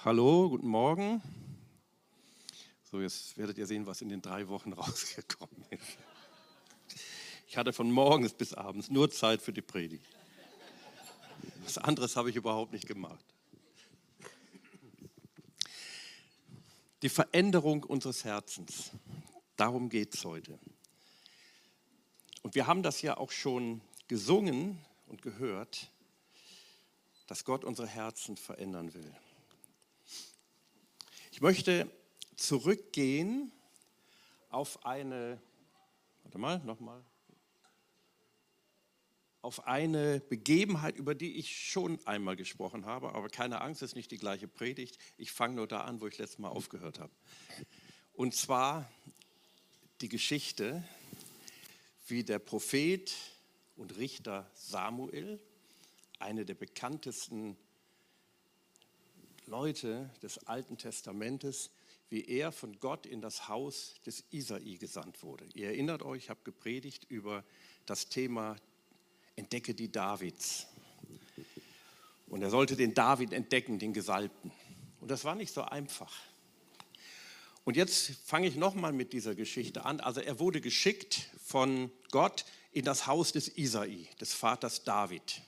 Hallo, guten Morgen. So, jetzt werdet ihr sehen, was in den drei Wochen rausgekommen ist. Ich hatte von morgens bis abends nur Zeit für die Predigt. Was anderes habe ich überhaupt nicht gemacht. Die Veränderung unseres Herzens, darum geht es heute. Und wir haben das ja auch schon gesungen und gehört, dass Gott unsere Herzen verändern will. Ich möchte zurückgehen auf eine, warte mal, nochmal, auf eine Begebenheit, über die ich schon einmal gesprochen habe, aber keine Angst, es ist nicht die gleiche Predigt. Ich fange nur da an, wo ich letztes Mal aufgehört habe. Und zwar die Geschichte, wie der Prophet und Richter Samuel, eine der bekanntesten Leute des Alten Testamentes, wie er von Gott in das Haus des Isai gesandt wurde. Ihr erinnert euch, ich habe gepredigt über das Thema Entdecke die Davids. Und er sollte den David entdecken, den Gesalbten. Und das war nicht so einfach. Und jetzt fange ich nochmal mit dieser Geschichte an. Also er wurde geschickt von Gott in das Haus des Isai, des Vaters David.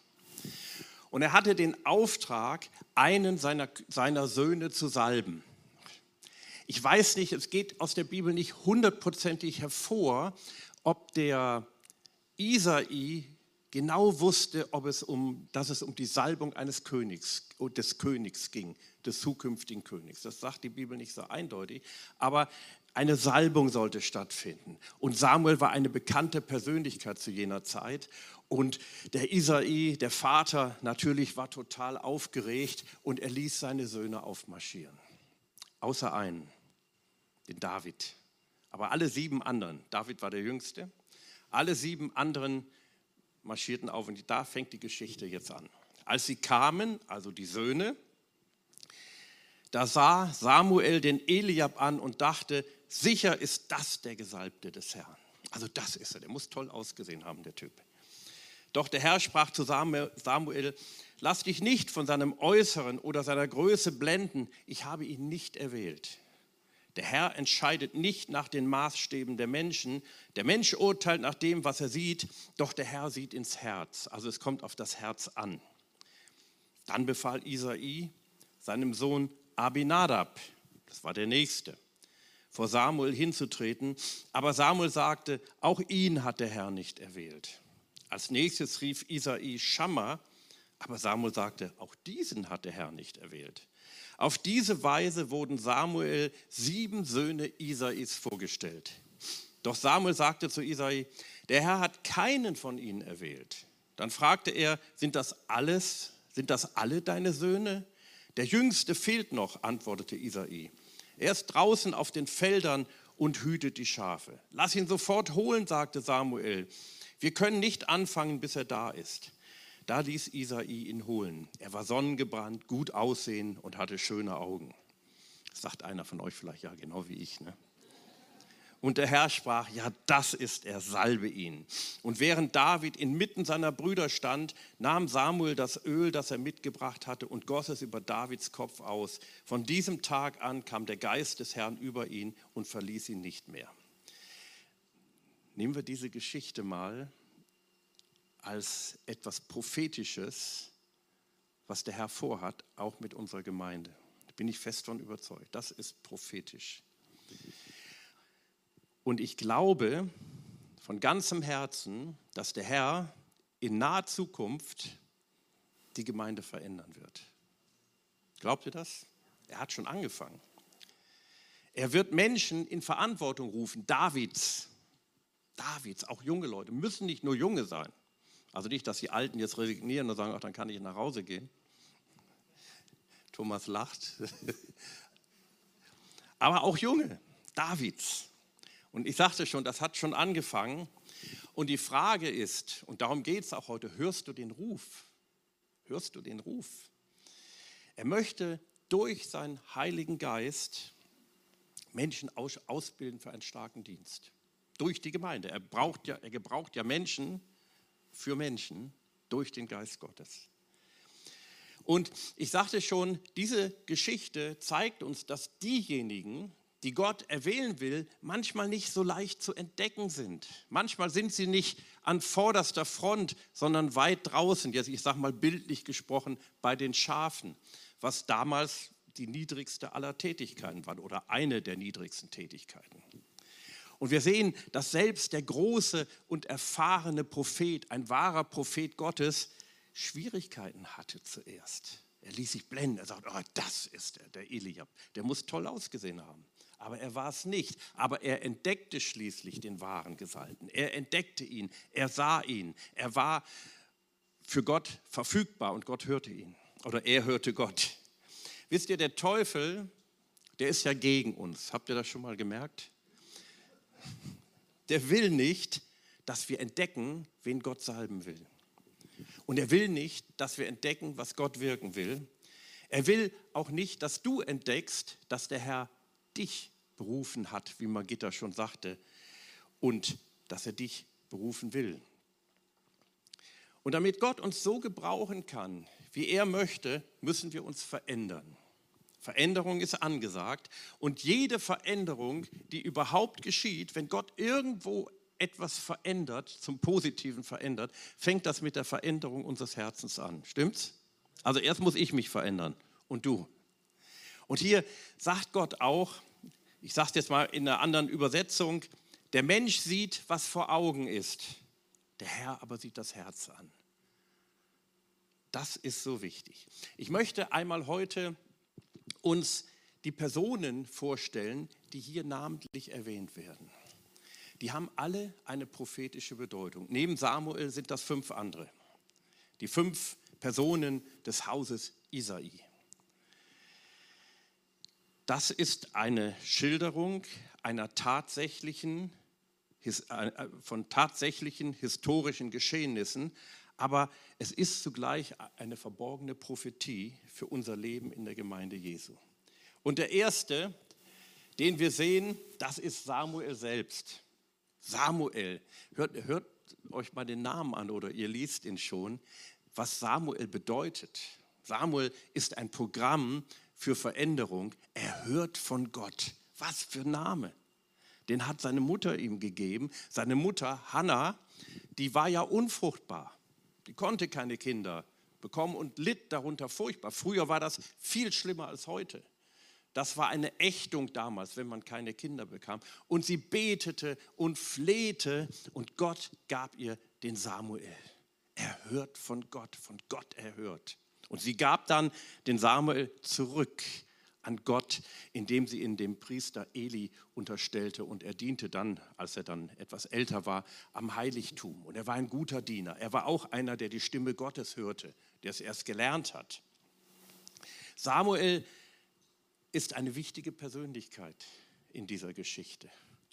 Und er hatte den Auftrag, einen seiner, seiner Söhne zu salben. Ich weiß nicht, es geht aus der Bibel nicht hundertprozentig hervor, ob der Isai genau wusste, ob es um, dass es um die Salbung eines Königs, des Königs ging, des zukünftigen Königs. Das sagt die Bibel nicht so eindeutig, aber eine Salbung sollte stattfinden. Und Samuel war eine bekannte Persönlichkeit zu jener Zeit. Und der Isai, der Vater, natürlich war total aufgeregt und er ließ seine Söhne aufmarschieren. Außer einen, den David. Aber alle sieben anderen, David war der Jüngste, alle sieben anderen marschierten auf und da fängt die Geschichte jetzt an. Als sie kamen, also die Söhne, da sah Samuel den Eliab an und dachte, sicher ist das der Gesalbte des Herrn. Also das ist er, der muss toll ausgesehen haben, der Typ. Doch der Herr sprach zu Samuel, lass dich nicht von seinem Äußeren oder seiner Größe blenden, ich habe ihn nicht erwählt. Der Herr entscheidet nicht nach den Maßstäben der Menschen. Der Mensch urteilt nach dem, was er sieht, doch der Herr sieht ins Herz. Also es kommt auf das Herz an. Dann befahl Isai seinem Sohn Abinadab, das war der Nächste, vor Samuel hinzutreten. Aber Samuel sagte, auch ihn hat der Herr nicht erwählt. Als nächstes rief Isai Schammer, aber Samuel sagte, auch diesen hat der Herr nicht erwählt. Auf diese Weise wurden Samuel sieben Söhne Isais vorgestellt. Doch Samuel sagte zu Isai, der Herr hat keinen von ihnen erwählt. Dann fragte er, sind das alles, sind das alle deine Söhne? Der Jüngste fehlt noch, antwortete Isai. Er ist draußen auf den Feldern und hütet die Schafe. Lass ihn sofort holen, sagte Samuel. Wir können nicht anfangen, bis er da ist. Da ließ Isai ihn holen. Er war sonnengebrannt, gut aussehen und hatte schöne Augen. Das sagt einer von euch vielleicht, ja, genau wie ich. Ne? Und der Herr sprach, ja, das ist er, salbe ihn. Und während David inmitten seiner Brüder stand, nahm Samuel das Öl, das er mitgebracht hatte, und goss es über Davids Kopf aus. Von diesem Tag an kam der Geist des Herrn über ihn und verließ ihn nicht mehr. Nehmen wir diese Geschichte mal als etwas Prophetisches, was der Herr vorhat, auch mit unserer Gemeinde. Da bin ich fest von überzeugt. Das ist prophetisch. Und ich glaube von ganzem Herzen, dass der Herr in naher Zukunft die Gemeinde verändern wird. Glaubt ihr das? Er hat schon angefangen. Er wird Menschen in Verantwortung rufen, Davids, Davids, auch junge Leute, müssen nicht nur junge sein. Also nicht, dass die Alten jetzt resignieren und sagen, ach, dann kann ich nach Hause gehen. Thomas lacht. Aber auch junge, Davids. Und ich sagte schon, das hat schon angefangen. Und die Frage ist, und darum geht es auch heute, hörst du den Ruf? Hörst du den Ruf? Er möchte durch seinen Heiligen Geist Menschen ausbilden für einen starken Dienst durch die Gemeinde. Er, braucht ja, er gebraucht ja Menschen für Menschen durch den Geist Gottes. Und ich sagte schon, diese Geschichte zeigt uns, dass diejenigen, die Gott erwählen will, manchmal nicht so leicht zu entdecken sind. Manchmal sind sie nicht an vorderster Front, sondern weit draußen, jetzt ich sage mal bildlich gesprochen, bei den Schafen, was damals die niedrigste aller Tätigkeiten war oder eine der niedrigsten Tätigkeiten. Und wir sehen, dass selbst der große und erfahrene Prophet, ein wahrer Prophet Gottes, Schwierigkeiten hatte zuerst. Er ließ sich blenden. Er sagt, oh, das ist er, der Eliab. Der muss toll ausgesehen haben. Aber er war es nicht. Aber er entdeckte schließlich den wahren Gesalten. Er entdeckte ihn. Er sah ihn. Er war für Gott verfügbar und Gott hörte ihn. Oder er hörte Gott. Wisst ihr, der Teufel, der ist ja gegen uns. Habt ihr das schon mal gemerkt? Der will nicht, dass wir entdecken, wen Gott salben will. Und er will nicht, dass wir entdecken, was Gott wirken will. Er will auch nicht, dass du entdeckst, dass der Herr dich berufen hat, wie Magitta schon sagte, und dass er dich berufen will. Und damit Gott uns so gebrauchen kann, wie er möchte, müssen wir uns verändern. Veränderung ist angesagt und jede Veränderung, die überhaupt geschieht, wenn Gott irgendwo etwas verändert, zum Positiven verändert, fängt das mit der Veränderung unseres Herzens an. Stimmt's? Also erst muss ich mich verändern und du. Und hier sagt Gott auch, ich sage es jetzt mal in einer anderen Übersetzung, der Mensch sieht, was vor Augen ist, der Herr aber sieht das Herz an. Das ist so wichtig. Ich möchte einmal heute uns die Personen vorstellen, die hier namentlich erwähnt werden die haben alle eine prophetische Bedeutung. Neben Samuel sind das fünf andere. Die fünf Personen des Hauses Isai. Das ist eine Schilderung einer tatsächlichen, äh, von tatsächlichen historischen Geschehnissen, aber es ist zugleich eine verborgene Prophetie für unser Leben in der Gemeinde Jesu. Und der erste, den wir sehen, das ist Samuel selbst. Samuel. Hört, hört euch mal den Namen an oder ihr liest ihn schon, was Samuel bedeutet. Samuel ist ein Programm für Veränderung. Er hört von Gott. Was für Name. Den hat seine Mutter ihm gegeben. Seine Mutter Hannah, die war ja unfruchtbar. Die konnte keine Kinder bekommen und litt darunter furchtbar. Früher war das viel schlimmer als heute. Das war eine Ächtung damals, wenn man keine Kinder bekam. Und sie betete und flehte und Gott gab ihr den Samuel. Er hört von Gott, von Gott erhört. Und sie gab dann den Samuel zurück an Gott, indem sie ihn dem Priester Eli unterstellte. Und er diente dann, als er dann etwas älter war, am Heiligtum. Und er war ein guter Diener. Er war auch einer, der die Stimme Gottes hörte, der es erst gelernt hat. Samuel ist eine wichtige Persönlichkeit in dieser Geschichte.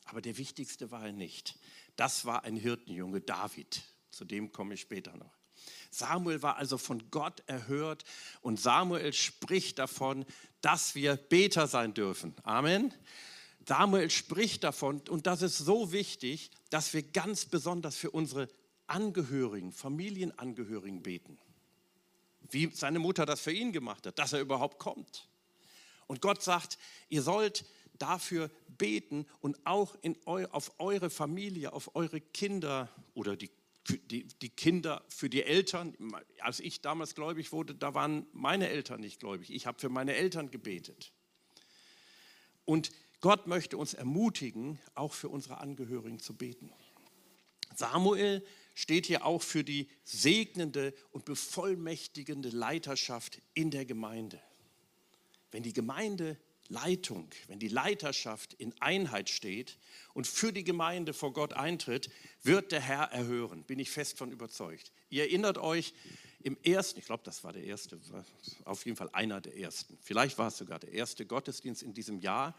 Aber der wichtigste war er nicht. Das war ein Hirtenjunge, David. Zu dem komme ich später noch. Samuel war also von Gott erhört und Samuel spricht davon, dass wir Beter sein dürfen. Amen. Samuel spricht davon und das ist so wichtig, dass wir ganz besonders für unsere Angehörigen, Familienangehörigen beten. Wie seine Mutter das für ihn gemacht hat, dass er überhaupt kommt. Und Gott sagt, ihr sollt dafür beten und auch eu, auf eure Familie, auf eure Kinder oder die, die, die Kinder für die Eltern. Als ich damals gläubig wurde, da waren meine Eltern nicht gläubig. Ich habe für meine Eltern gebetet. Und Gott möchte uns ermutigen, auch für unsere Angehörigen zu beten. Samuel steht hier auch für die segnende und bevollmächtigende Leiterschaft in der Gemeinde wenn die Gemeindeleitung, wenn die Leiterschaft in Einheit steht und für die Gemeinde vor Gott eintritt, wird der Herr erhören, bin ich fest von überzeugt. Ihr erinnert euch, im ersten, ich glaube, das war der erste, auf jeden Fall einer der ersten, vielleicht war es sogar der erste Gottesdienst in diesem Jahr,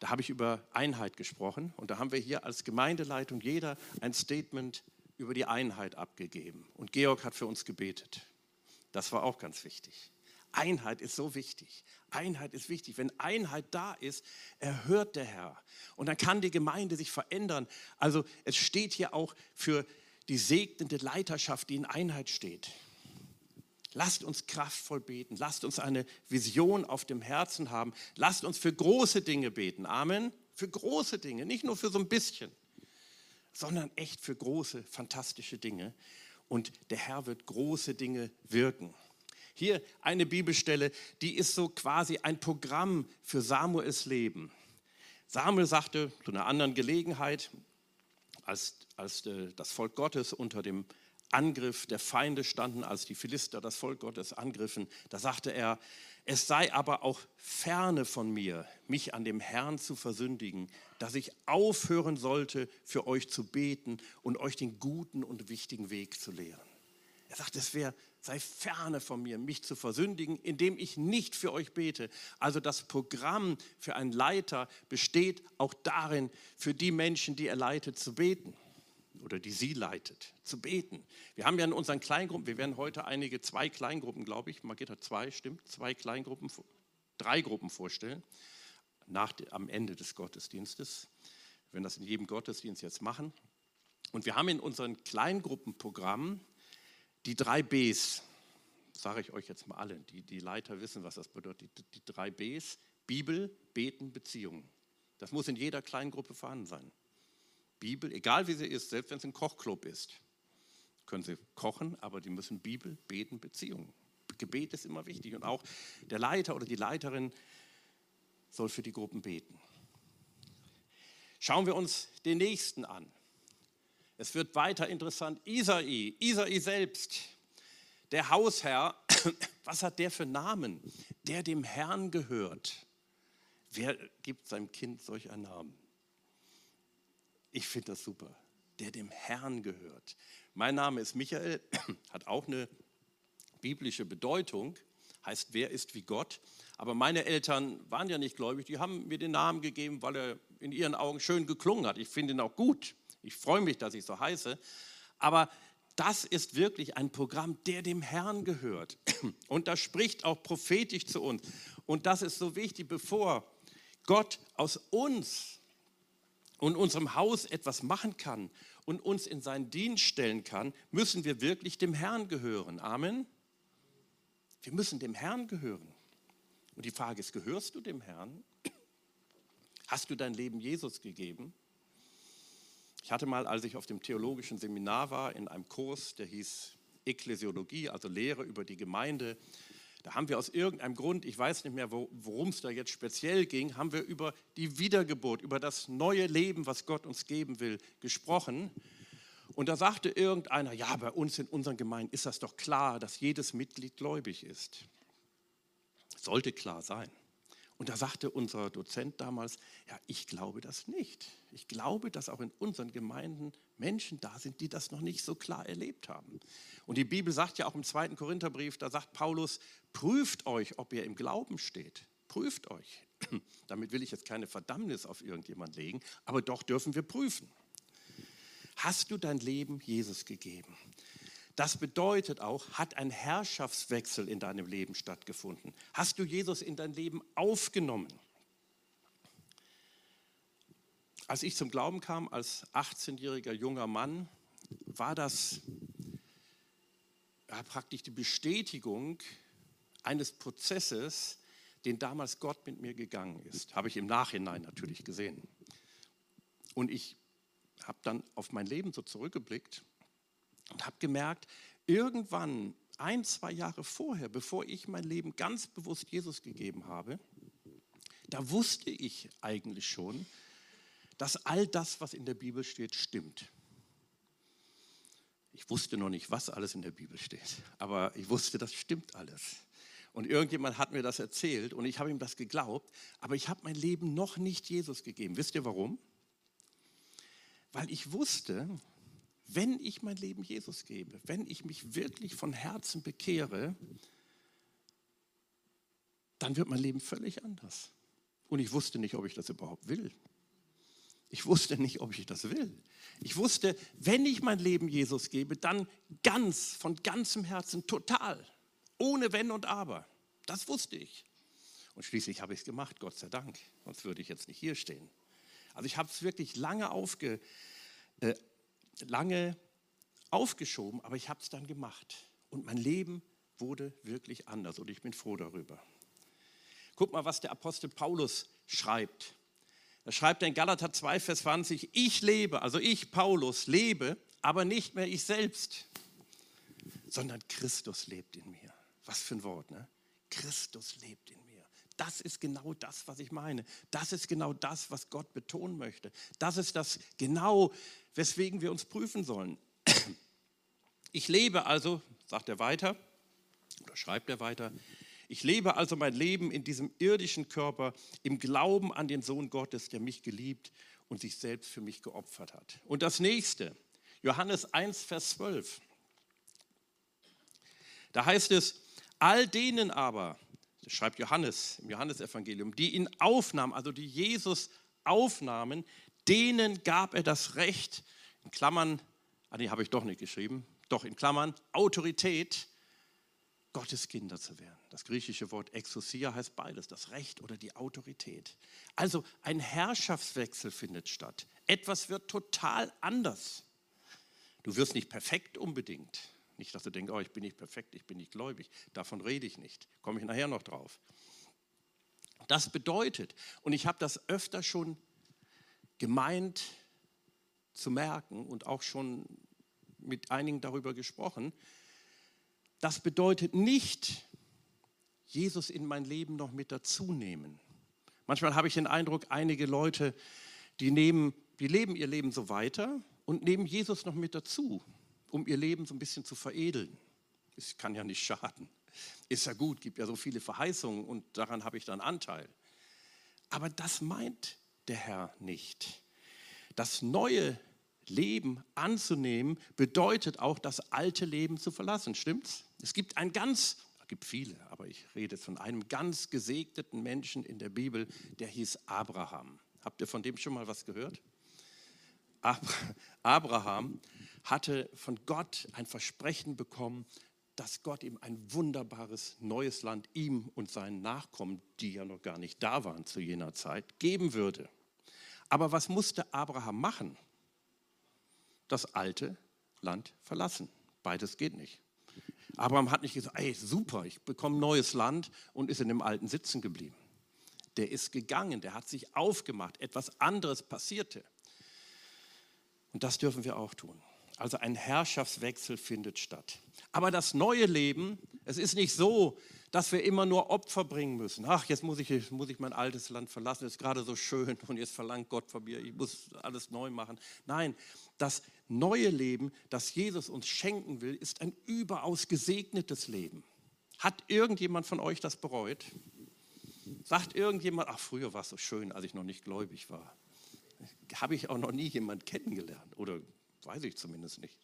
da habe ich über Einheit gesprochen und da haben wir hier als Gemeindeleitung jeder ein Statement über die Einheit abgegeben. Und Georg hat für uns gebetet. Das war auch ganz wichtig. Einheit ist so wichtig. Einheit ist wichtig. Wenn Einheit da ist, erhört der Herr. Und dann kann die Gemeinde sich verändern. Also es steht hier auch für die segnende Leiterschaft, die in Einheit steht. Lasst uns kraftvoll beten. Lasst uns eine Vision auf dem Herzen haben. Lasst uns für große Dinge beten. Amen. Für große Dinge, nicht nur für so ein bisschen, sondern echt für große, fantastische Dinge. Und der Herr wird große Dinge wirken. Hier eine Bibelstelle, die ist so quasi ein Programm für Samuels Leben. Samuel sagte zu einer anderen Gelegenheit, als, als äh, das Volk Gottes unter dem Angriff der Feinde standen, als die Philister das Volk Gottes angriffen, da sagte er, es sei aber auch ferne von mir, mich an dem Herrn zu versündigen, dass ich aufhören sollte, für euch zu beten und euch den guten und wichtigen Weg zu lehren. Er sagt, es wäre, sei ferne von mir, mich zu versündigen, indem ich nicht für euch bete. Also das Programm für einen Leiter besteht auch darin, für die Menschen, die er leitet, zu beten oder die sie leitet, zu beten. Wir haben ja in unseren Kleingruppen, wir werden heute einige, zwei Kleingruppen, glaube ich, Margita zwei, stimmt, zwei Kleingruppen, drei Gruppen vorstellen, nach, am Ende des Gottesdienstes. Werden das in jedem Gottesdienst jetzt machen. Und wir haben in unseren Kleingruppenprogrammen die drei Bs, sage ich euch jetzt mal alle, die, die Leiter wissen, was das bedeutet, die, die drei Bs, Bibel, Beten, Beziehungen. Das muss in jeder Kleingruppe vorhanden sein. Bibel, egal wie sie ist, selbst wenn es ein Kochclub ist, können sie kochen, aber die müssen Bibel, Beten, Beziehungen. Gebet ist immer wichtig und auch der Leiter oder die Leiterin soll für die Gruppen beten. Schauen wir uns den nächsten an. Es wird weiter interessant. Isai, Isai selbst, der Hausherr, was hat der für Namen? Der dem Herrn gehört. Wer gibt seinem Kind solch einen Namen? Ich finde das super. Der dem Herrn gehört. Mein Name ist Michael, hat auch eine biblische Bedeutung, heißt, wer ist wie Gott. Aber meine Eltern waren ja nicht gläubig, die haben mir den Namen gegeben, weil er in ihren Augen schön geklungen hat. Ich finde ihn auch gut. Ich freue mich, dass ich so heiße. Aber das ist wirklich ein Programm, der dem Herrn gehört. Und das spricht auch prophetisch zu uns. Und das ist so wichtig, bevor Gott aus uns und unserem Haus etwas machen kann und uns in seinen Dienst stellen kann, müssen wir wirklich dem Herrn gehören. Amen. Wir müssen dem Herrn gehören. Und die Frage ist, gehörst du dem Herrn? Hast du dein Leben Jesus gegeben? Ich hatte mal, als ich auf dem theologischen Seminar war, in einem Kurs, der hieß Ekklesiologie, also Lehre über die Gemeinde, da haben wir aus irgendeinem Grund, ich weiß nicht mehr, worum es da jetzt speziell ging, haben wir über die Wiedergeburt, über das neue Leben, was Gott uns geben will, gesprochen. Und da sagte irgendeiner, ja, bei uns in unseren Gemeinden ist das doch klar, dass jedes Mitglied gläubig ist. Sollte klar sein. Und da sagte unser Dozent damals, ja, ich glaube das nicht. Ich glaube, dass auch in unseren Gemeinden Menschen da sind, die das noch nicht so klar erlebt haben. Und die Bibel sagt ja auch im zweiten Korintherbrief, da sagt Paulus, prüft euch, ob ihr im Glauben steht. Prüft euch. Damit will ich jetzt keine Verdammnis auf irgendjemand legen, aber doch dürfen wir prüfen. Hast du dein Leben Jesus gegeben? Das bedeutet auch, hat ein Herrschaftswechsel in deinem Leben stattgefunden? Hast du Jesus in dein Leben aufgenommen? Als ich zum Glauben kam, als 18-jähriger junger Mann, war das ja, praktisch die Bestätigung eines Prozesses, den damals Gott mit mir gegangen ist. Habe ich im Nachhinein natürlich gesehen. Und ich habe dann auf mein Leben so zurückgeblickt und habe gemerkt, irgendwann, ein, zwei Jahre vorher, bevor ich mein Leben ganz bewusst Jesus gegeben habe, da wusste ich eigentlich schon, dass all das, was in der Bibel steht, stimmt. Ich wusste noch nicht, was alles in der Bibel steht, aber ich wusste, das stimmt alles. Und irgendjemand hat mir das erzählt und ich habe ihm das geglaubt, aber ich habe mein Leben noch nicht Jesus gegeben. Wisst ihr warum? Weil ich wusste, wenn ich mein Leben Jesus gebe, wenn ich mich wirklich von Herzen bekehre, dann wird mein Leben völlig anders. Und ich wusste nicht, ob ich das überhaupt will. Ich wusste nicht, ob ich das will. Ich wusste, wenn ich mein Leben Jesus gebe, dann ganz, von ganzem Herzen, total, ohne Wenn und Aber. Das wusste ich. Und schließlich habe ich es gemacht, Gott sei Dank. Sonst würde ich jetzt nicht hier stehen. Also ich habe es wirklich lange aufge, äh, lange aufgeschoben, aber ich habe es dann gemacht. Und mein Leben wurde wirklich anders und ich bin froh darüber. Guck mal, was der Apostel Paulus schreibt. Er schreibt in Galater 2, Vers 20, ich lebe, also ich, Paulus, lebe, aber nicht mehr ich selbst, sondern Christus lebt in mir. Was für ein Wort, ne? Christus lebt in mir. Das ist genau das, was ich meine. Das ist genau das, was Gott betonen möchte. Das ist das genau, weswegen wir uns prüfen sollen. Ich lebe also, sagt er weiter, oder schreibt er weiter, ich lebe also mein Leben in diesem irdischen Körper im Glauben an den Sohn Gottes, der mich geliebt und sich selbst für mich geopfert hat. Und das nächste, Johannes 1, Vers 12. Da heißt es, all denen aber, schreibt Johannes im Johannesevangelium, die ihn aufnahmen, also die Jesus aufnahmen, denen gab er das Recht, in Klammern, ah nee, habe ich doch nicht geschrieben, doch in Klammern, Autorität, Gottes Kinder zu werden. Das griechische Wort Exousia heißt beides, das Recht oder die Autorität. Also ein Herrschaftswechsel findet statt. Etwas wird total anders. Du wirst nicht perfekt unbedingt. Nicht, dass du denkst, oh, ich bin nicht perfekt, ich bin nicht gläubig. Davon rede ich nicht. Komme ich nachher noch drauf. Das bedeutet, und ich habe das öfter schon gemeint zu merken und auch schon mit einigen darüber gesprochen, das bedeutet nicht, Jesus in mein Leben noch mit dazu nehmen. Manchmal habe ich den Eindruck, einige Leute, die, nehmen, die leben ihr Leben so weiter und nehmen Jesus noch mit dazu, um ihr Leben so ein bisschen zu veredeln. Es kann ja nicht schaden. Ist ja gut, gibt ja so viele Verheißungen und daran habe ich dann Anteil. Aber das meint der Herr nicht. Das neue Leben anzunehmen, bedeutet auch, das alte Leben zu verlassen. Stimmt's? Es gibt ein ganz, es gibt viele, aber ich rede von einem ganz gesegneten Menschen in der Bibel, der hieß Abraham. Habt ihr von dem schon mal was gehört? Abraham hatte von Gott ein Versprechen bekommen, dass Gott ihm ein wunderbares neues Land, ihm und seinen Nachkommen, die ja noch gar nicht da waren zu jener Zeit, geben würde. Aber was musste Abraham machen? das alte Land verlassen. Beides geht nicht. Abraham hat nicht gesagt, ey, super, ich bekomme neues Land und ist in dem alten sitzen geblieben. Der ist gegangen, der hat sich aufgemacht, etwas anderes passierte. Und das dürfen wir auch tun. Also ein Herrschaftswechsel findet statt. Aber das neue Leben, es ist nicht so, dass wir immer nur Opfer bringen müssen. Ach, jetzt muss ich, muss ich mein altes Land verlassen, es ist gerade so schön und jetzt verlangt Gott von mir, ich muss alles neu machen. Nein, das neue Leben, das Jesus uns schenken will, ist ein überaus gesegnetes Leben. Hat irgendjemand von euch das bereut? Sagt irgendjemand, ach, früher war es so schön, als ich noch nicht gläubig war. Habe ich auch noch nie jemand kennengelernt oder weiß ich zumindest nicht.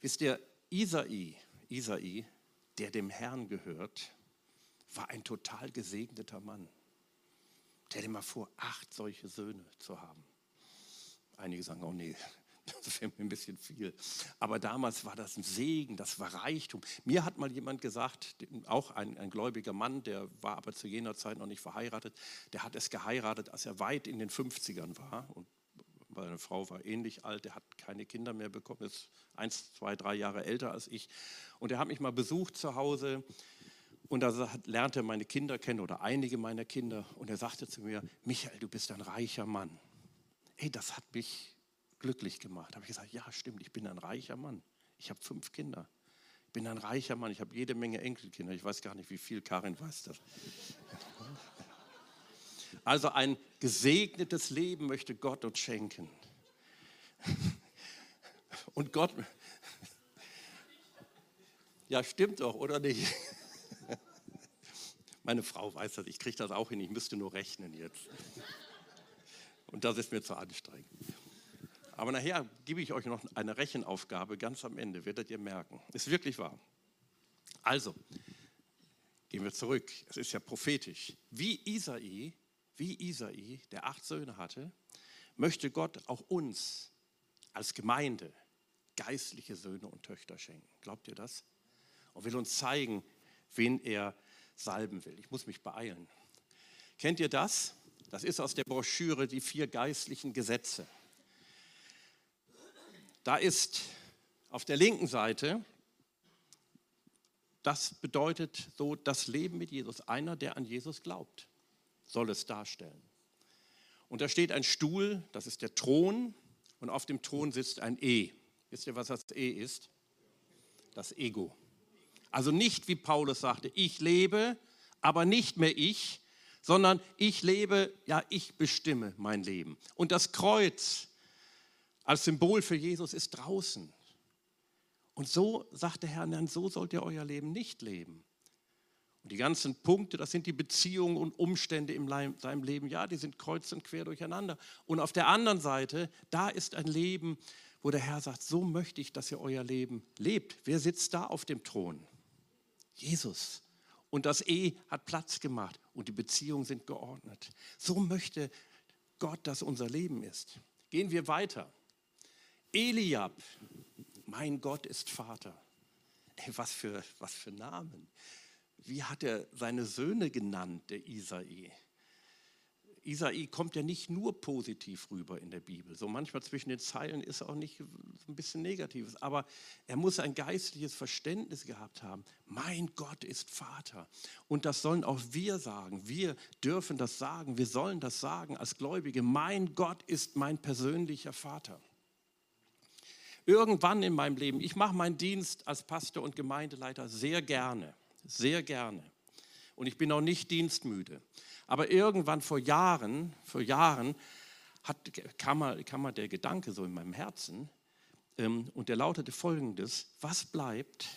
Wisst ihr, Isai, Isai der dem Herrn gehört, war ein total gesegneter Mann. Stell dir mal vor, acht solche Söhne zu haben. Einige sagen, oh nee, das wäre mir ein bisschen viel. Aber damals war das ein Segen, das war Reichtum. Mir hat mal jemand gesagt, auch ein, ein gläubiger Mann, der war aber zu jener Zeit noch nicht verheiratet, der hat es geheiratet, als er weit in den 50ern war. Und meine Frau war ähnlich alt, der hat keine Kinder mehr bekommen, ist eins, zwei, drei Jahre älter als ich. Und er hat mich mal besucht zu Hause und da lernte er meine Kinder kennen oder einige meiner Kinder. Und er sagte zu mir, Michael, du bist ein reicher Mann. Ey, das hat mich glücklich gemacht. Da habe ich gesagt, ja, stimmt, ich bin ein reicher Mann. Ich habe fünf Kinder. Ich bin ein reicher Mann. Ich habe jede Menge Enkelkinder. Ich weiß gar nicht, wie viel. Karin weiß das. Also ein gesegnetes Leben möchte Gott uns schenken. Und Gott, ja stimmt doch, oder nicht? Meine Frau weiß das, ich kriege das auch hin, ich müsste nur rechnen jetzt. Und das ist mir zu anstrengend. Aber nachher gebe ich euch noch eine Rechenaufgabe ganz am Ende, werdet ihr merken. Ist wirklich wahr. Also, gehen wir zurück. Es ist ja prophetisch. Wie Isai wie Isai, der acht Söhne hatte, möchte Gott auch uns als Gemeinde geistliche Söhne und Töchter schenken. Glaubt ihr das? Und will uns zeigen, wen er salben will. Ich muss mich beeilen. Kennt ihr das? Das ist aus der Broschüre Die vier geistlichen Gesetze. Da ist auf der linken Seite das bedeutet so das Leben mit Jesus. Einer, der an Jesus glaubt, soll es darstellen. Und da steht ein Stuhl, das ist der Thron, und auf dem Thron sitzt ein E. Wisst ihr, was das E ist? Das Ego. Also nicht, wie Paulus sagte, ich lebe, aber nicht mehr ich, sondern ich lebe, ja, ich bestimme mein Leben. Und das Kreuz als Symbol für Jesus ist draußen. Und so sagt der Herr, dann so sollt ihr euer Leben nicht leben. Und die ganzen Punkte, das sind die Beziehungen und Umstände in seinem Leben, ja, die sind kreuz und quer durcheinander. Und auf der anderen Seite, da ist ein Leben, wo der Herr sagt, so möchte ich, dass ihr euer Leben lebt. Wer sitzt da auf dem Thron? Jesus. Und das E hat Platz gemacht und die Beziehungen sind geordnet. So möchte Gott, dass unser Leben ist. Gehen wir weiter. Eliab, mein Gott ist Vater. Ey, was für, was für Namen. Wie hat er seine Söhne genannt, der Isai? Isai kommt ja nicht nur positiv rüber in der Bibel. So manchmal zwischen den Zeilen ist auch nicht ein bisschen Negatives, aber er muss ein geistliches Verständnis gehabt haben. Mein Gott ist Vater. Und das sollen auch wir sagen. Wir dürfen das sagen. Wir sollen das sagen als Gläubige. Mein Gott ist mein persönlicher Vater. Irgendwann in meinem Leben, ich mache meinen Dienst als Pastor und Gemeindeleiter sehr gerne, sehr gerne. Und ich bin auch nicht dienstmüde. Aber irgendwann vor Jahren, vor Jahren hat, kam, mal, kam mal der Gedanke so in meinem Herzen ähm, und der lautete folgendes, was bleibt,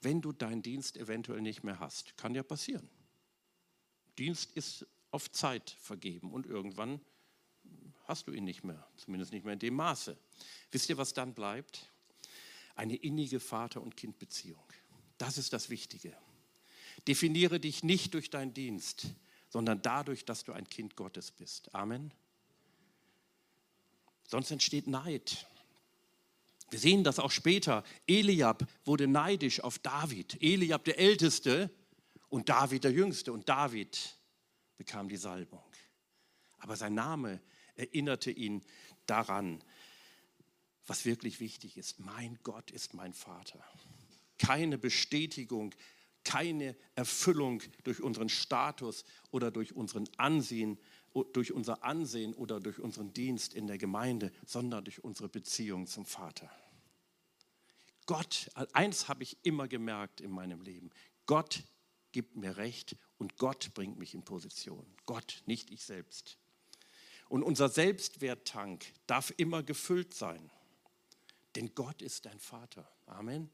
wenn du deinen Dienst eventuell nicht mehr hast? Kann ja passieren. Dienst ist auf Zeit vergeben und irgendwann hast du ihn nicht mehr, zumindest nicht mehr in dem Maße. Wisst ihr, was dann bleibt? Eine innige Vater- und Kindbeziehung. Das ist das Wichtige. Definiere dich nicht durch deinen Dienst, sondern dadurch, dass du ein Kind Gottes bist. Amen. Sonst entsteht Neid. Wir sehen das auch später. Eliab wurde neidisch auf David. Eliab der Älteste und David der Jüngste. Und David bekam die Salbung. Aber sein Name erinnerte ihn daran, was wirklich wichtig ist. Mein Gott ist mein Vater. Keine Bestätigung, keine Erfüllung durch unseren Status oder durch unseren Ansehen, durch unser Ansehen oder durch unseren Dienst in der Gemeinde, sondern durch unsere Beziehung zum Vater. Gott, eins habe ich immer gemerkt in meinem Leben. Gott gibt mir Recht und Gott bringt mich in Position. Gott, nicht ich selbst. Und unser Selbstwerttank darf immer gefüllt sein. Denn Gott ist dein Vater. Amen.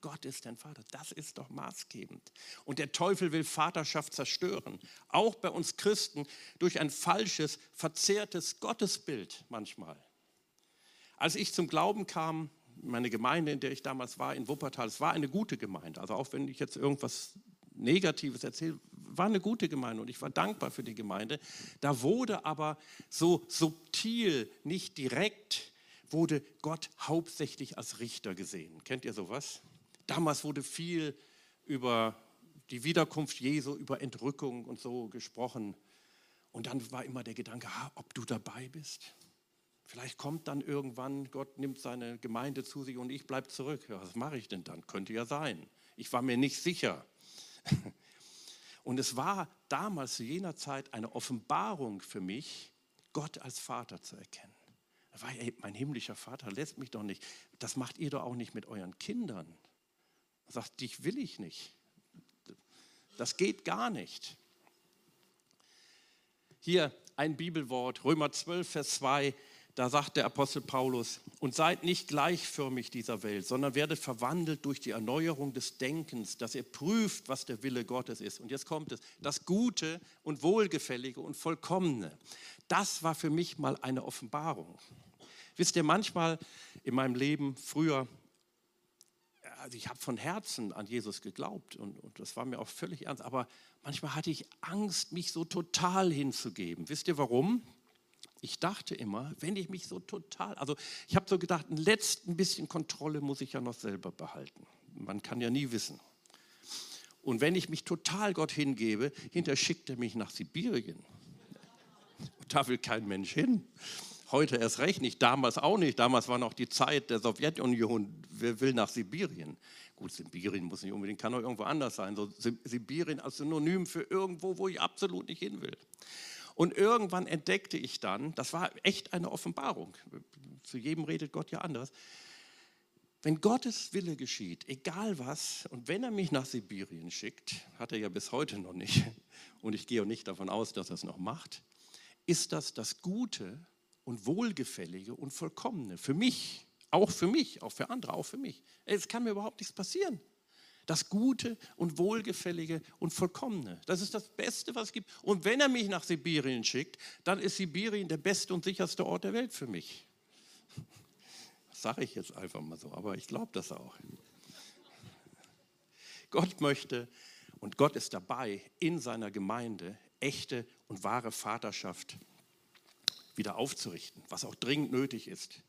Gott ist dein Vater. Das ist doch maßgebend. Und der Teufel will Vaterschaft zerstören. Auch bei uns Christen durch ein falsches, verzerrtes Gottesbild manchmal. Als ich zum Glauben kam, meine Gemeinde, in der ich damals war, in Wuppertal, es war eine gute Gemeinde. Also auch wenn ich jetzt irgendwas Negatives erzähle, war eine gute Gemeinde und ich war dankbar für die Gemeinde. Da wurde aber so subtil, nicht direkt, wurde Gott hauptsächlich als Richter gesehen. Kennt ihr sowas? Damals wurde viel über die Wiederkunft Jesu, über Entrückung und so gesprochen. Und dann war immer der Gedanke, ob du dabei bist. Vielleicht kommt dann irgendwann, Gott nimmt seine Gemeinde zu sich und ich bleibe zurück. Ja, was mache ich denn dann? Könnte ja sein. Ich war mir nicht sicher. Und es war damals zu jener Zeit eine Offenbarung für mich, Gott als Vater zu erkennen. Da war, ey, mein himmlischer Vater lässt mich doch nicht. Das macht ihr doch auch nicht mit euren Kindern. Er sagt, dich will ich nicht. Das geht gar nicht. Hier ein Bibelwort, Römer 12, Vers 2 da sagt der Apostel Paulus, und seid nicht gleichförmig dieser Welt, sondern werdet verwandelt durch die Erneuerung des Denkens, dass ihr prüft, was der Wille Gottes ist. Und jetzt kommt es, das Gute und Wohlgefällige und Vollkommene. Das war für mich mal eine Offenbarung. Wisst ihr, manchmal in meinem Leben früher, also ich habe von Herzen an Jesus geglaubt und, und das war mir auch völlig ernst, aber manchmal hatte ich Angst, mich so total hinzugeben. Wisst ihr warum? Ich dachte immer, wenn ich mich so total, also ich habe so gedacht, ein letzten bisschen Kontrolle muss ich ja noch selber behalten. Man kann ja nie wissen. Und wenn ich mich total Gott hingebe, hinterher schickt er mich nach Sibirien. Und da will kein Mensch hin. Heute erst recht nicht, damals auch nicht. Damals war noch die Zeit der Sowjetunion. Wer will nach Sibirien? Gut, Sibirien muss nicht unbedingt, kann auch irgendwo anders sein. So Sibirien als Synonym für irgendwo, wo ich absolut nicht hin will. Und irgendwann entdeckte ich dann, das war echt eine Offenbarung. Zu jedem redet Gott ja anders. Wenn Gottes Wille geschieht, egal was, und wenn er mich nach Sibirien schickt, hat er ja bis heute noch nicht, und ich gehe auch nicht davon aus, dass er es noch macht, ist das das Gute und Wohlgefällige und Vollkommene. Für mich, auch für mich, auch für andere, auch für mich. Es kann mir überhaupt nichts passieren. Das Gute und Wohlgefällige und Vollkommene. Das ist das Beste, was es gibt. Und wenn er mich nach Sibirien schickt, dann ist Sibirien der beste und sicherste Ort der Welt für mich. Das sage ich jetzt einfach mal so, aber ich glaube das auch. Gott möchte und Gott ist dabei, in seiner Gemeinde echte und wahre Vaterschaft wieder aufzurichten, was auch dringend nötig ist.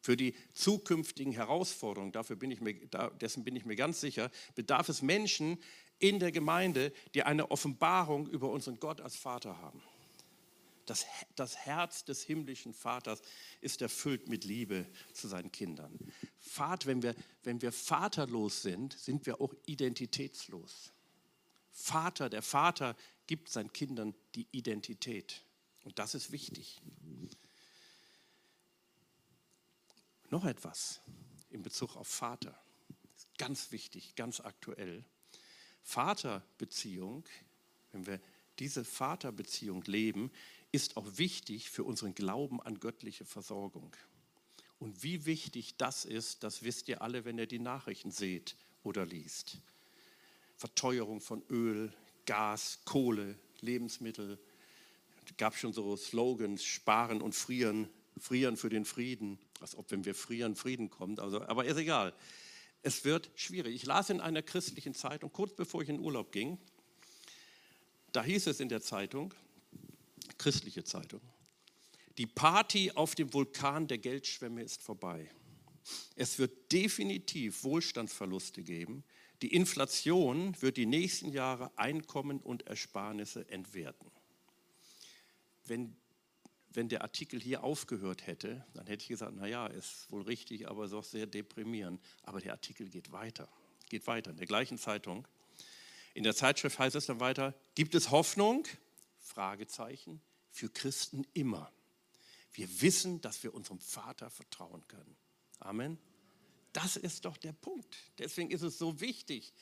Für die zukünftigen Herausforderungen, dafür bin ich mir, dessen bin ich mir ganz sicher, bedarf es Menschen in der Gemeinde, die eine Offenbarung über unseren Gott als Vater haben. Das, das Herz des himmlischen Vaters ist erfüllt mit Liebe zu seinen Kindern. Vater, wenn, wir, wenn wir vaterlos sind, sind wir auch identitätslos. Vater, der Vater gibt seinen Kindern die Identität. Und das ist wichtig. Noch etwas in Bezug auf Vater. Ganz wichtig, ganz aktuell. Vaterbeziehung, wenn wir diese Vaterbeziehung leben, ist auch wichtig für unseren Glauben an göttliche Versorgung. Und wie wichtig das ist, das wisst ihr alle, wenn ihr die Nachrichten seht oder liest. Verteuerung von Öl, Gas, Kohle, Lebensmittel, gab schon so Slogans, sparen und frieren, frieren für den Frieden, als ob wenn wir frieren, Frieden kommt. Also, aber ist egal. Es wird schwierig. Ich las in einer christlichen Zeitung, kurz bevor ich in Urlaub ging, da hieß es in der Zeitung, christliche Zeitung, die Party auf dem Vulkan der Geldschwemme ist vorbei. Es wird definitiv Wohlstandsverluste geben. Die Inflation wird die nächsten Jahre Einkommen und Ersparnisse entwerten wenn, wenn der Artikel hier aufgehört hätte, dann hätte ich gesagt, naja, ist wohl richtig, aber ist auch sehr deprimierend. Aber der Artikel geht weiter, geht weiter. In der gleichen Zeitung, in der Zeitschrift heißt es dann weiter, gibt es Hoffnung? Fragezeichen, für Christen immer. Wir wissen, dass wir unserem Vater vertrauen können. Amen. Das ist doch der Punkt. Deswegen ist es so wichtig,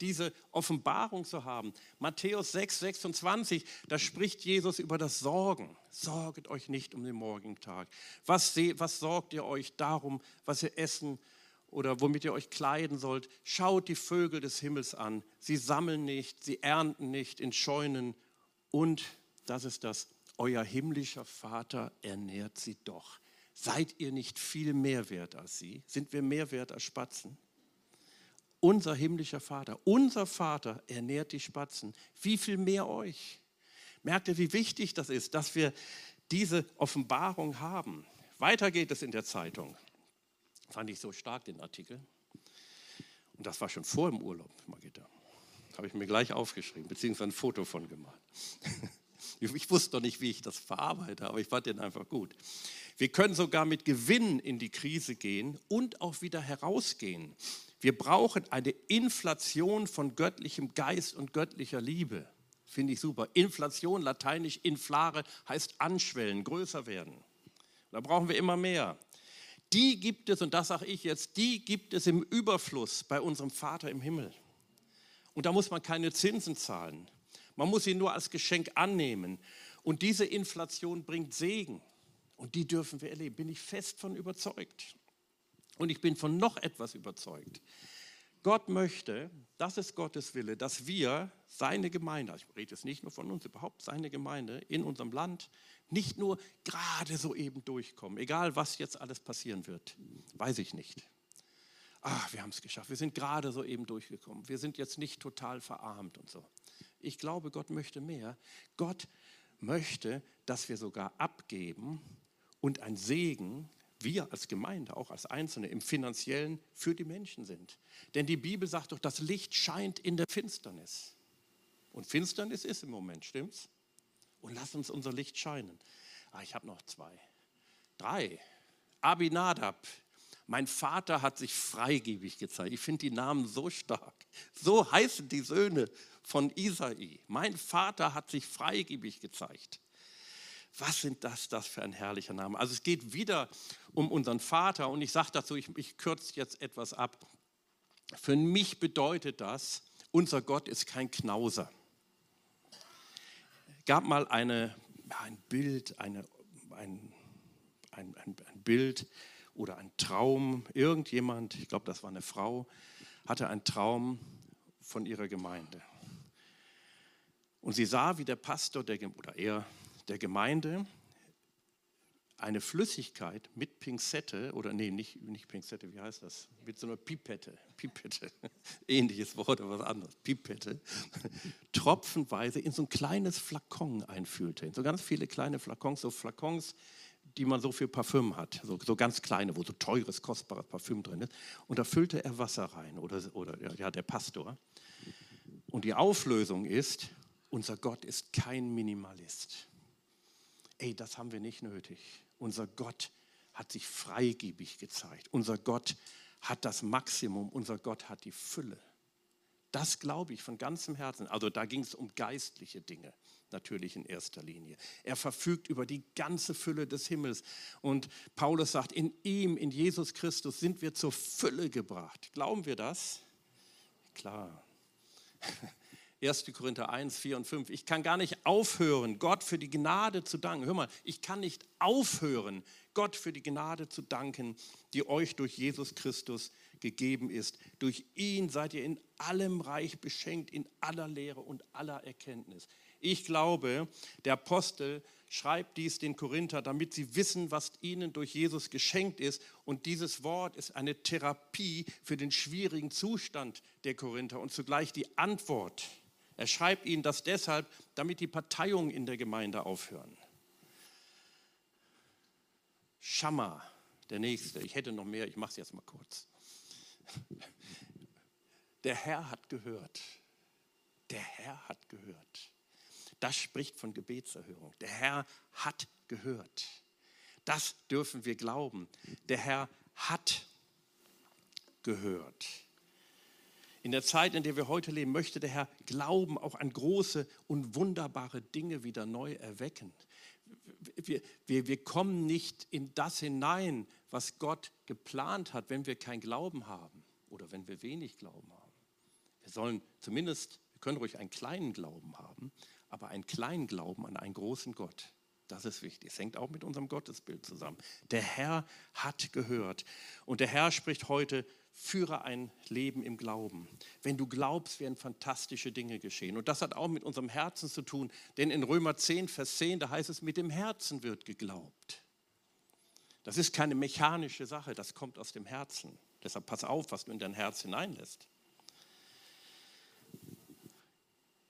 diese Offenbarung zu haben. Matthäus 6, 26, da spricht Jesus über das Sorgen. Sorget euch nicht um den morgigen Tag. Was, was sorgt ihr euch darum, was ihr essen oder womit ihr euch kleiden sollt? Schaut die Vögel des Himmels an. Sie sammeln nicht, sie ernten nicht in Scheunen. Und, das ist das, euer himmlischer Vater ernährt sie doch. Seid ihr nicht viel mehr wert als sie? Sind wir mehr wert als Spatzen? Unser himmlischer Vater, unser Vater ernährt die Spatzen. Wie viel mehr euch? Merkt ihr, wie wichtig das ist, dass wir diese Offenbarung haben? Weiter geht es in der Zeitung. Fand ich so stark den Artikel. Und das war schon vor dem Urlaub, Margitta. Habe ich mir gleich aufgeschrieben, beziehungsweise ein Foto von gemacht. Ich wusste doch nicht, wie ich das verarbeite, aber ich fand den einfach gut. Wir können sogar mit Gewinn in die Krise gehen und auch wieder herausgehen. Wir brauchen eine Inflation von göttlichem Geist und göttlicher Liebe. Finde ich super. Inflation, lateinisch inflare, heißt anschwellen, größer werden. Da brauchen wir immer mehr. Die gibt es, und das sage ich jetzt, die gibt es im Überfluss bei unserem Vater im Himmel. Und da muss man keine Zinsen zahlen. Man muss sie nur als Geschenk annehmen. Und diese Inflation bringt Segen. Und die dürfen wir erleben, bin ich fest von überzeugt. Und ich bin von noch etwas überzeugt. Gott möchte, das ist Gottes Wille, dass wir seine Gemeinde, ich rede jetzt nicht nur von uns, überhaupt seine Gemeinde in unserem Land, nicht nur gerade so eben durchkommen, egal was jetzt alles passieren wird, weiß ich nicht. Ach, wir haben es geschafft, wir sind gerade so eben durchgekommen, wir sind jetzt nicht total verarmt und so. Ich glaube, Gott möchte mehr. Gott möchte, dass wir sogar abgeben und ein Segen wir als Gemeinde, auch als Einzelne im finanziellen für die Menschen sind. Denn die Bibel sagt doch, das Licht scheint in der Finsternis. Und Finsternis ist im Moment, stimmt's? Und lass uns unser Licht scheinen. Ah, ich habe noch zwei. Drei. Abinadab. Mein Vater hat sich freigebig gezeigt. Ich finde die Namen so stark. So heißen die Söhne von Isai. Mein Vater hat sich freigebig gezeigt. Was sind das, das für ein herrlicher Name? Also es geht wieder um unseren Vater und ich sage dazu, ich, ich kürze jetzt etwas ab. Für mich bedeutet das, unser Gott ist kein Knauser. Gab mal eine, ein Bild, eine, ein, ein, ein, ein Bild oder ein Traum. Irgendjemand, ich glaube, das war eine Frau, hatte einen Traum von ihrer Gemeinde. Und sie sah, wie der Pastor der, oder er der Gemeinde eine Flüssigkeit mit Pinzette, oder nee, nicht, nicht Pinzette, wie heißt das? Mit so einer Pipette, Pipette, ähnliches Wort, aber was anderes, Pipette, tropfenweise in so ein kleines Flakon einfüllte. In so ganz viele kleine Flakons, so Flakons, die man so für Parfüm hat, so, so ganz kleine, wo so teures, kostbares Parfüm drin ist. Und da füllte er Wasser rein, oder, oder ja, der Pastor. Und die Auflösung ist, unser Gott ist kein Minimalist. Ey, das haben wir nicht nötig. Unser Gott hat sich freigebig gezeigt. Unser Gott hat das Maximum. Unser Gott hat die Fülle. Das glaube ich von ganzem Herzen. Also da ging es um geistliche Dinge natürlich in erster Linie. Er verfügt über die ganze Fülle des Himmels. Und Paulus sagt, in ihm, in Jesus Christus sind wir zur Fülle gebracht. Glauben wir das? Klar. 1. Korinther 1, 4 und 5. Ich kann gar nicht aufhören, Gott für die Gnade zu danken. Hör mal, ich kann nicht aufhören, Gott für die Gnade zu danken, die euch durch Jesus Christus gegeben ist. Durch ihn seid ihr in allem reich beschenkt, in aller Lehre und aller Erkenntnis. Ich glaube, der Apostel schreibt dies den Korinther, damit sie wissen, was ihnen durch Jesus geschenkt ist. Und dieses Wort ist eine Therapie für den schwierigen Zustand der Korinther und zugleich die Antwort er schreibt ihnen das deshalb, damit die Parteiungen in der Gemeinde aufhören. Schammer, der nächste. Ich hätte noch mehr, ich mache es jetzt mal kurz. Der Herr hat gehört. Der Herr hat gehört. Das spricht von Gebetserhörung. Der Herr hat gehört. Das dürfen wir glauben. Der Herr hat gehört. In der Zeit, in der wir heute leben, möchte der Herr Glauben auch an große und wunderbare Dinge wieder neu erwecken. Wir, wir, wir kommen nicht in das hinein, was Gott geplant hat, wenn wir kein Glauben haben oder wenn wir wenig Glauben haben. Wir sollen zumindest, wir können ruhig einen kleinen Glauben haben, aber einen kleinen Glauben an einen großen Gott. Das ist wichtig. Es hängt auch mit unserem Gottesbild zusammen. Der Herr hat gehört. Und der Herr spricht heute führe ein Leben im Glauben. Wenn du glaubst, werden fantastische Dinge geschehen. Und das hat auch mit unserem Herzen zu tun, denn in Römer 10, Vers 10, da heißt es, mit dem Herzen wird geglaubt. Das ist keine mechanische Sache, das kommt aus dem Herzen. Deshalb pass auf, was du in dein Herz hineinlässt.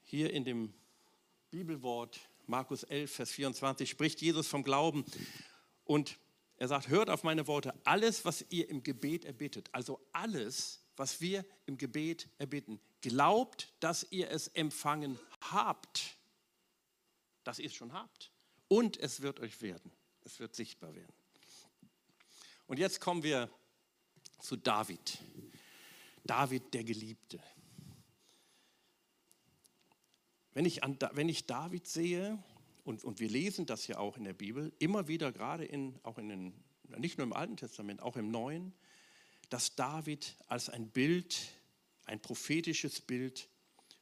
Hier in dem Bibelwort Markus 11, Vers 24 spricht Jesus vom Glauben und er sagt, hört auf meine Worte, alles, was ihr im Gebet erbittet, also alles, was wir im Gebet erbitten, glaubt, dass ihr es empfangen habt, dass ihr es schon habt. Und es wird euch werden, es wird sichtbar werden. Und jetzt kommen wir zu David. David der Geliebte. Wenn ich, an, wenn ich David sehe, und, und wir lesen das ja auch in der Bibel, immer wieder, gerade in, auch in den, nicht nur im Alten Testament, auch im Neuen, dass David als ein Bild, ein prophetisches Bild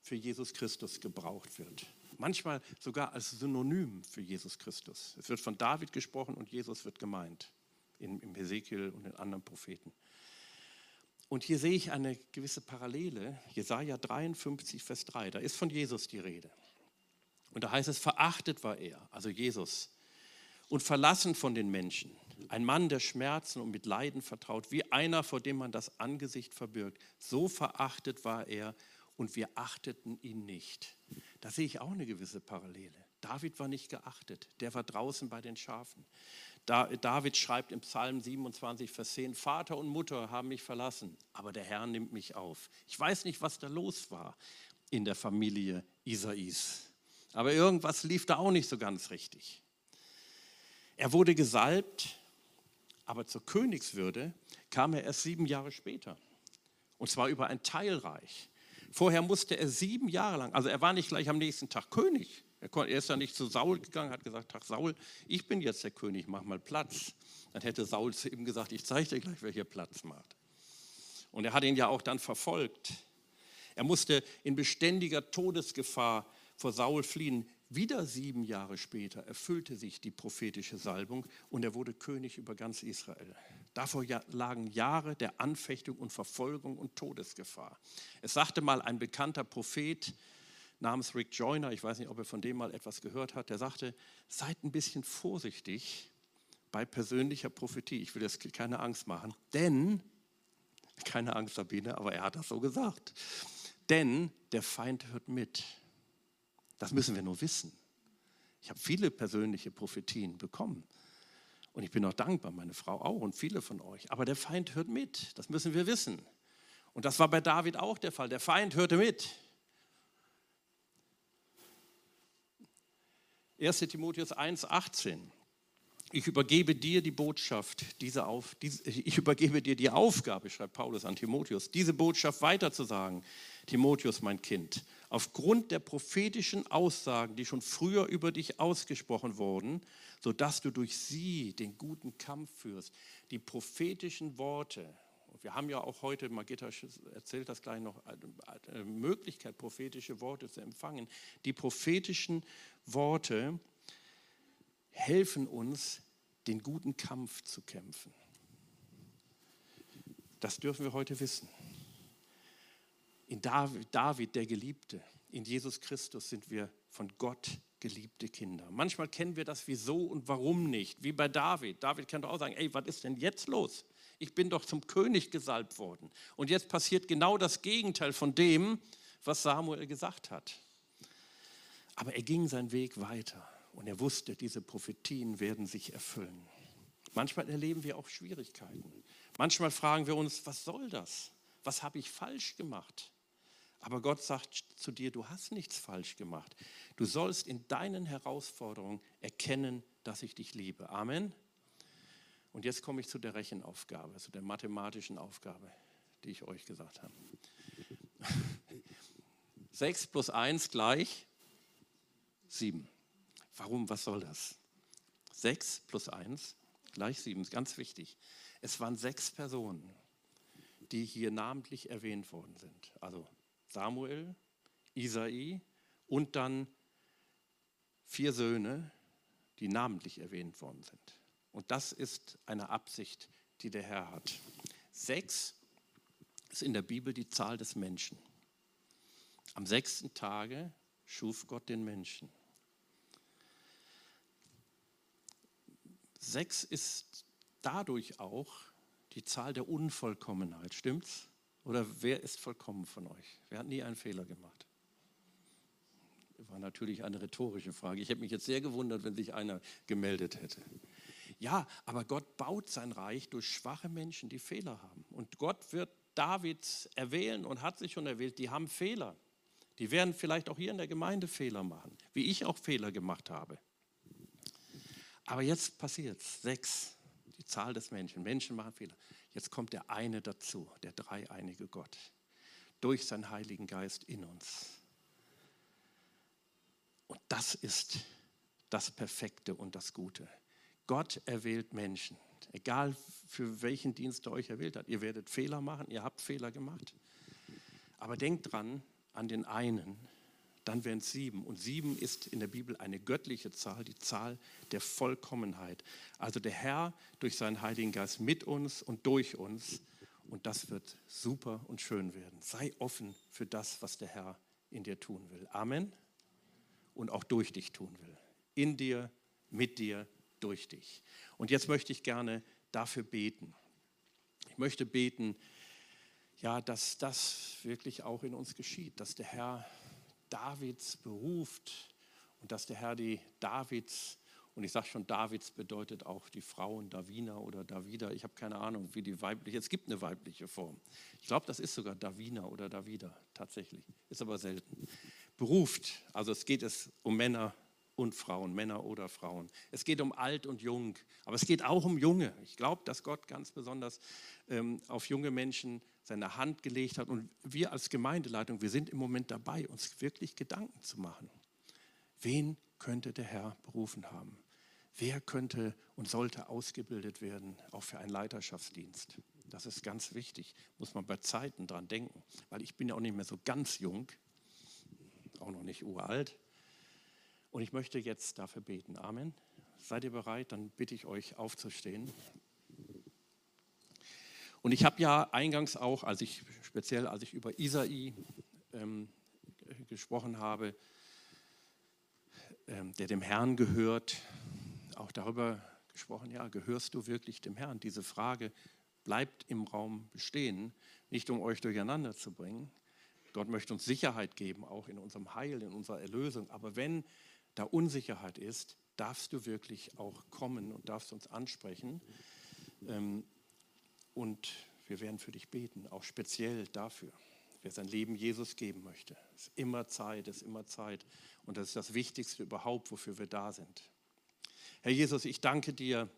für Jesus Christus gebraucht wird. Manchmal sogar als Synonym für Jesus Christus. Es wird von David gesprochen und Jesus wird gemeint, im, im Hesekiel und in anderen Propheten. Und hier sehe ich eine gewisse Parallele, Jesaja 53, Vers 3, da ist von Jesus die Rede. Und da heißt es, verachtet war er, also Jesus, und verlassen von den Menschen. Ein Mann der Schmerzen und mit Leiden vertraut, wie einer, vor dem man das Angesicht verbirgt. So verachtet war er und wir achteten ihn nicht. Da sehe ich auch eine gewisse Parallele. David war nicht geachtet, der war draußen bei den Schafen. David schreibt im Psalm 27, Vers 10, Vater und Mutter haben mich verlassen, aber der Herr nimmt mich auf. Ich weiß nicht, was da los war in der Familie Isais. Aber irgendwas lief da auch nicht so ganz richtig. Er wurde gesalbt Aber zur Königswürde kam er erst sieben Jahre später. Und zwar über ein Teilreich. Vorher musste er sieben Jahre lang, also er war nicht gleich am nächsten Tag König. Er, ist dann nicht zu Saul gegangen, hat gesagt, Tag Saul, ich bin jetzt der König, mach mal Platz. Dann hätte Saul zu ihm gesagt, ich zeige dir gleich, wer hier Platz macht. Und er hat ihn ja auch dann verfolgt. Er musste in beständiger Todesgefahr vor Saul fliehen. Wieder sieben Jahre später erfüllte sich die prophetische Salbung und er wurde König über ganz Israel. Davor lagen Jahre der Anfechtung und Verfolgung und Todesgefahr. Es sagte mal ein bekannter Prophet namens Rick Joyner, ich weiß nicht, ob er von dem mal etwas gehört hat, der sagte, seid ein bisschen vorsichtig bei persönlicher Prophetie. Ich will jetzt keine Angst machen, denn, keine Angst, Sabine, aber er hat das so gesagt. Denn der Feind hört mit. Das müssen wir nur wissen. Ich habe viele persönliche Prophetien bekommen. Und ich bin auch dankbar, meine Frau auch und viele von euch. Aber der Feind hört mit. Das müssen wir wissen. Und das war bei David auch der Fall. Der Feind hörte mit. 1 Timotheus 1, 18 ich übergebe dir die Botschaft, diese auf, diese, ich übergebe dir die Aufgabe, schreibt Paulus an Timotheus, diese Botschaft weiterzusagen. Timotheus, mein Kind, aufgrund der prophetischen Aussagen, die schon früher über dich ausgesprochen wurden, sodass du durch sie den guten Kampf führst. Die prophetischen Worte, wir haben ja auch heute, Magitta erzählt das gleich noch, Möglichkeit, prophetische Worte zu empfangen. Die prophetischen Worte, helfen uns, den guten Kampf zu kämpfen. Das dürfen wir heute wissen. In David, der Geliebte, in Jesus Christus sind wir von Gott geliebte Kinder. Manchmal kennen wir das wieso und warum nicht, wie bei David. David kann doch auch sagen, ey, was ist denn jetzt los? Ich bin doch zum König gesalbt worden. Und jetzt passiert genau das Gegenteil von dem, was Samuel gesagt hat. Aber er ging seinen Weg weiter. Und er wusste, diese Prophetien werden sich erfüllen. Manchmal erleben wir auch Schwierigkeiten. Manchmal fragen wir uns, was soll das? Was habe ich falsch gemacht? Aber Gott sagt zu dir, du hast nichts falsch gemacht. Du sollst in deinen Herausforderungen erkennen, dass ich dich liebe. Amen. Und jetzt komme ich zu der Rechenaufgabe, zu der mathematischen Aufgabe, die ich euch gesagt habe. 6 plus 1 gleich 7. Warum, was soll das? 6 plus 1 gleich 7, ist ganz wichtig. Es waren sechs Personen, die hier namentlich erwähnt worden sind. Also Samuel, Isai und dann vier Söhne, die namentlich erwähnt worden sind. Und das ist eine Absicht, die der Herr hat. Sechs ist in der Bibel die Zahl des Menschen. Am sechsten Tage schuf Gott den Menschen. Sechs ist dadurch auch die Zahl der Unvollkommenheit, stimmt's? Oder wer ist vollkommen von euch? Wer hat nie einen Fehler gemacht? War natürlich eine rhetorische Frage. Ich hätte mich jetzt sehr gewundert, wenn sich einer gemeldet hätte. Ja, aber Gott baut sein Reich durch schwache Menschen, die Fehler haben. Und Gott wird David erwählen und hat sich schon erwählt, die haben Fehler. Die werden vielleicht auch hier in der Gemeinde Fehler machen, wie ich auch Fehler gemacht habe. Aber jetzt passiert es. Sechs, die Zahl des Menschen. Menschen machen Fehler. Jetzt kommt der eine dazu, der dreieinige Gott, durch seinen Heiligen Geist in uns. Und das ist das Perfekte und das Gute. Gott erwählt Menschen, egal für welchen Dienst er euch erwählt hat. Ihr werdet Fehler machen, ihr habt Fehler gemacht. Aber denkt dran an den einen, dann wären es sieben. Und sieben ist in der Bibel eine göttliche Zahl, die Zahl der Vollkommenheit. Also der Herr durch seinen Heiligen Geist mit uns und durch uns. Und das wird super und schön werden. Sei offen für das, was der Herr in dir tun will. Amen. Und auch durch dich tun will. In dir, mit dir, durch dich. Und jetzt möchte ich gerne dafür beten. Ich möchte beten, ja, dass das wirklich auch in uns geschieht, dass der Herr Davids beruft und dass der Herr die Davids, und ich sage schon, Davids bedeutet auch die Frauen Davina oder Davida, ich habe keine Ahnung, wie die weibliche, es gibt eine weibliche Form. Ich glaube, das ist sogar Davina oder Davida, tatsächlich, ist aber selten. Beruft, also es geht es um Männer und Frauen, Männer oder Frauen. Es geht um alt und jung, aber es geht auch um Junge. Ich glaube, dass Gott ganz besonders ähm, auf junge Menschen seine Hand gelegt hat. Und wir als Gemeindeleitung, wir sind im Moment dabei, uns wirklich Gedanken zu machen. Wen könnte der Herr berufen haben? Wer könnte und sollte ausgebildet werden, auch für einen Leiterschaftsdienst? Das ist ganz wichtig, muss man bei Zeiten dran denken, weil ich bin ja auch nicht mehr so ganz jung, auch noch nicht uralt. Und ich möchte jetzt dafür beten. Amen. Seid ihr bereit? Dann bitte ich euch aufzustehen. Und ich habe ja eingangs auch, als ich speziell als ich über Isai ähm, gesprochen habe, ähm, der dem Herrn gehört, auch darüber gesprochen, ja, gehörst du wirklich dem Herrn? Diese Frage bleibt im Raum bestehen, nicht um euch durcheinander zu bringen. Gott möchte uns Sicherheit geben, auch in unserem Heil, in unserer Erlösung. Aber wenn da Unsicherheit ist, darfst du wirklich auch kommen und darfst uns ansprechen. Ähm, und wir werden für dich beten, auch speziell dafür, wer sein Leben Jesus geben möchte. Es ist immer Zeit, es ist immer Zeit. Und das ist das Wichtigste überhaupt, wofür wir da sind. Herr Jesus, ich danke dir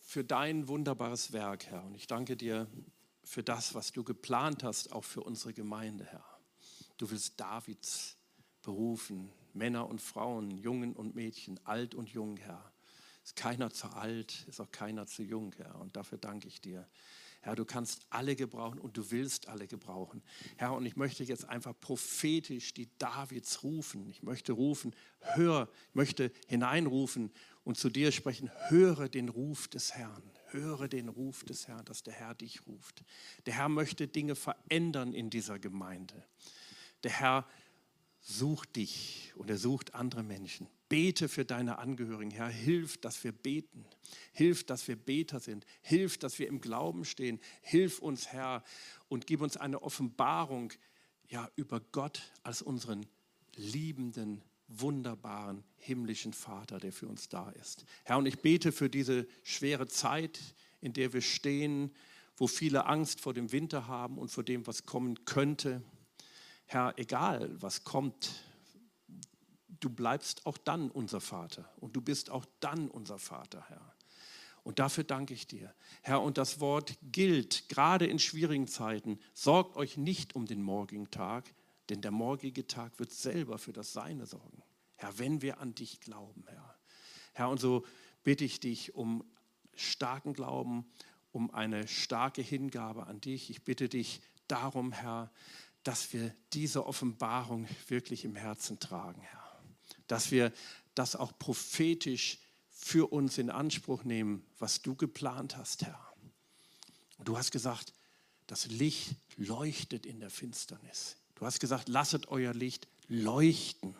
für dein wunderbares Werk, Herr. Und ich danke dir für das, was du geplant hast, auch für unsere Gemeinde, Herr. Du willst Davids berufen, Männer und Frauen, Jungen und Mädchen, alt und jung, Herr. Ist keiner zu alt, ist auch keiner zu jung, Herr. Und dafür danke ich dir. Herr, du kannst alle gebrauchen und du willst alle gebrauchen. Herr, und ich möchte jetzt einfach prophetisch die Davids rufen. Ich möchte rufen, hör, ich möchte hineinrufen und zu dir sprechen, höre den Ruf des Herrn. Höre den Ruf des Herrn, dass der Herr dich ruft. Der Herr möchte Dinge verändern in dieser Gemeinde. Der Herr sucht dich und er sucht andere Menschen. Bete für deine Angehörigen, Herr. Hilf, dass wir beten. Hilf, dass wir Beter sind. Hilf, dass wir im Glauben stehen. Hilf uns, Herr, und gib uns eine Offenbarung ja, über Gott als unseren liebenden, wunderbaren himmlischen Vater, der für uns da ist. Herr, und ich bete für diese schwere Zeit, in der wir stehen, wo viele Angst vor dem Winter haben und vor dem, was kommen könnte. Herr, egal was kommt, du bleibst auch dann unser Vater und du bist auch dann unser Vater, Herr. Und dafür danke ich dir. Herr, und das Wort gilt gerade in schwierigen Zeiten. Sorgt euch nicht um den morgigen Tag, denn der morgige Tag wird selber für das Seine sorgen. Herr, wenn wir an dich glauben, Herr. Herr, und so bitte ich dich um starken Glauben, um eine starke Hingabe an dich. Ich bitte dich darum, Herr, dass wir diese Offenbarung wirklich im Herzen tragen, Herr. Dass wir das auch prophetisch für uns in Anspruch nehmen, was du geplant hast, Herr. Du hast gesagt, das Licht leuchtet in der Finsternis. Du hast gesagt, lasset euer Licht leuchten.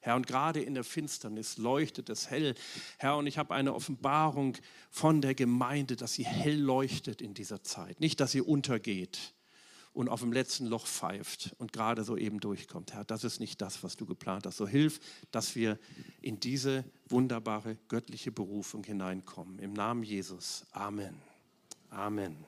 Herr, und gerade in der Finsternis leuchtet es hell. Herr, und ich habe eine Offenbarung von der Gemeinde, dass sie hell leuchtet in dieser Zeit. Nicht, dass sie untergeht, und auf dem letzten Loch pfeift und gerade so eben durchkommt. Herr, das ist nicht das, was du geplant hast. So hilf, dass wir in diese wunderbare göttliche Berufung hineinkommen. Im Namen Jesus. Amen. Amen.